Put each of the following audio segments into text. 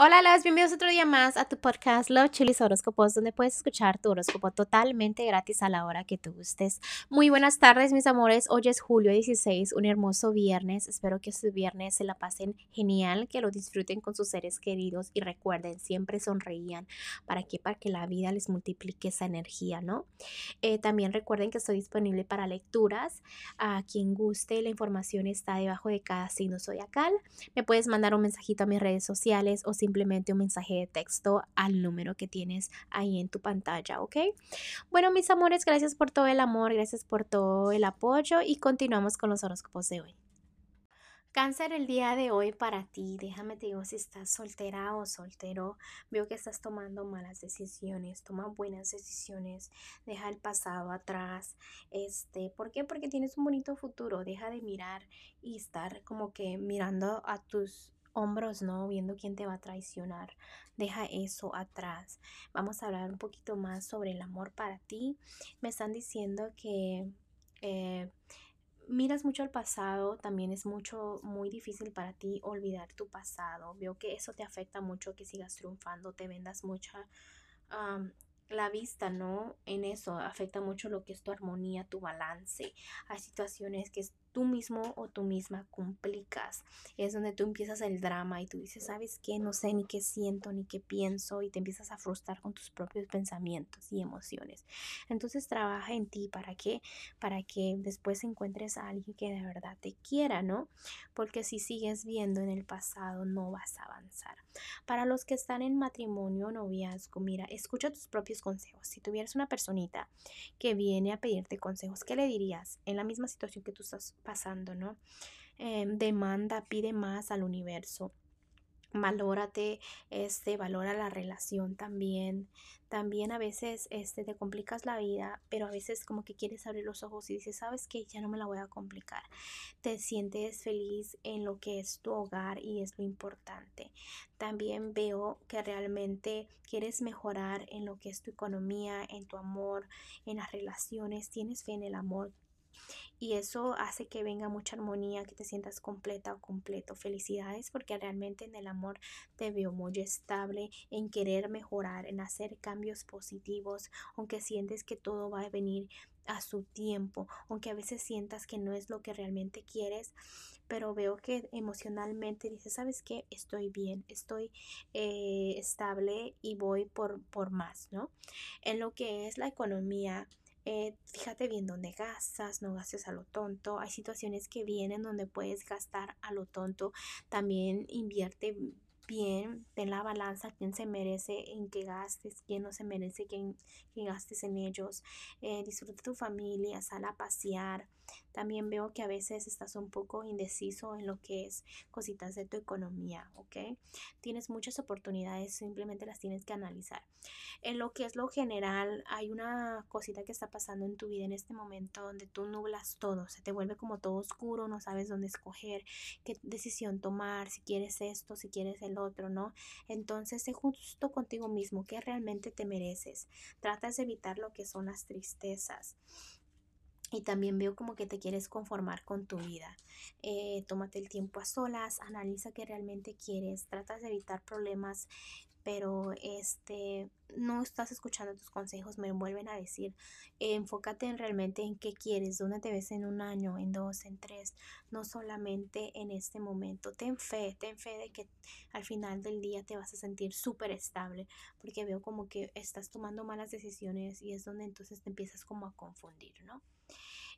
Hola, las bienvenidos otro día más a tu podcast Love Chilis Horóscopos, donde puedes escuchar tu horóscopo totalmente gratis a la hora que tú gustes. Muy buenas tardes, mis amores. Hoy es julio 16, un hermoso viernes. Espero que este viernes se la pasen genial, que lo disfruten con sus seres queridos y recuerden, siempre sonreían. ¿Para qué? Para que la vida les multiplique esa energía, ¿no? Eh, también recuerden que estoy disponible para lecturas. A quien guste, la información está debajo de cada signo zodiacal. Me puedes mandar un mensajito a mis redes sociales o si simplemente un mensaje de texto al número que tienes ahí en tu pantalla, ¿ok? Bueno, mis amores, gracias por todo el amor, gracias por todo el apoyo y continuamos con los horóscopos de hoy. Cáncer, el día de hoy para ti, déjame te digo si estás soltera o soltero, veo que estás tomando malas decisiones, toma buenas decisiones, deja el pasado atrás, este, ¿por qué? Porque tienes un bonito futuro, deja de mirar y estar como que mirando a tus hombros, ¿no? Viendo quién te va a traicionar. Deja eso atrás. Vamos a hablar un poquito más sobre el amor para ti. Me están diciendo que eh, miras mucho al pasado, también es mucho, muy difícil para ti olvidar tu pasado. Veo que eso te afecta mucho, que sigas triunfando, te vendas mucha la vista, ¿no? En eso afecta mucho lo que es tu armonía, tu balance. Hay situaciones que tú mismo o tú misma complicas. Es donde tú empiezas el drama y tú dices, ¿sabes qué? No sé ni qué siento ni qué pienso y te empiezas a frustrar con tus propios pensamientos y emociones. Entonces trabaja en ti para qué? Para que después encuentres a alguien que de verdad te quiera, ¿no? Porque si sigues viendo en el pasado no vas a avanzar. Para los que están en matrimonio o noviazgo, mira, escucha tus propios consejos. Si tuvieras una personita que viene a pedirte consejos, ¿qué le dirías en la misma situación que tú estás pasando, ¿no? Em, demanda, pide más al universo. Valórate, este, valora la relación también. También a veces este, te complicas la vida, pero a veces como que quieres abrir los ojos y dices, sabes que ya no me la voy a complicar. Te sientes feliz en lo que es tu hogar y es lo importante. También veo que realmente quieres mejorar en lo que es tu economía, en tu amor, en las relaciones, tienes fe en el amor, y eso hace que venga mucha armonía, que te sientas completa o completo. Felicidades porque realmente en el amor te veo muy estable, en querer mejorar, en hacer cambios positivos, aunque sientes que todo va a venir a su tiempo, aunque a veces sientas que no es lo que realmente quieres, pero veo que emocionalmente dices, ¿sabes qué? Estoy bien, estoy eh, estable y voy por, por más, ¿no? En lo que es la economía, eh, fíjate bien dónde gastas, no gastes a lo tonto. Hay situaciones que vienen donde puedes gastar a lo tonto. También invierte bien, ten la balanza, quién se merece en que gastes, quién no se merece que, que gastes en ellos. Eh, disfruta tu familia, sal a pasear. También veo que a veces estás un poco indeciso en lo que es cositas de tu economía, ¿ok? Tienes muchas oportunidades, simplemente las tienes que analizar. En lo que es lo general, hay una cosita que está pasando en tu vida en este momento donde tú nublas todo, se te vuelve como todo oscuro, no sabes dónde escoger, qué decisión tomar, si quieres esto, si quieres el otro, ¿no? Entonces, sé justo contigo mismo, ¿qué realmente te mereces? Tratas de evitar lo que son las tristezas. Y también veo como que te quieres conformar con tu vida. Eh, tómate el tiempo a solas, analiza qué realmente quieres, tratas de evitar problemas pero este no estás escuchando tus consejos, me vuelven a decir, enfócate en realmente en qué quieres, dónde te ves en un año, en dos, en tres, no solamente en este momento. Ten fe, ten fe de que al final del día te vas a sentir súper estable, porque veo como que estás tomando malas decisiones y es donde entonces te empiezas como a confundir, ¿no?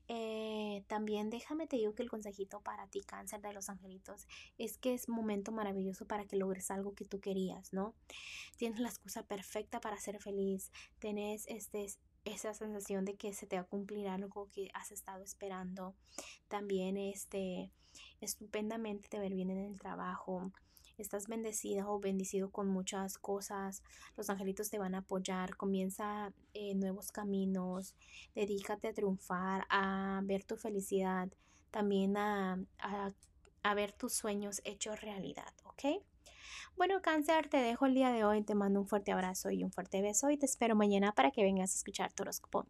Eh, también déjame te digo que el consejito para ti, cáncer de los angelitos, es que es momento maravilloso para que logres algo que tú querías, ¿no? Tienes la excusa perfecta para ser feliz, tienes este, esa sensación de que se te va a cumplir algo que has estado esperando. También este, estupendamente te ver bien en el trabajo estás bendecida o bendecido con muchas cosas, los angelitos te van a apoyar, comienza eh, nuevos caminos, dedícate a triunfar, a ver tu felicidad, también a, a ver tus sueños hechos realidad, ¿ok? Bueno, cáncer, te dejo el día de hoy, te mando un fuerte abrazo y un fuerte beso y te espero mañana para que vengas a escuchar tu horóscopo.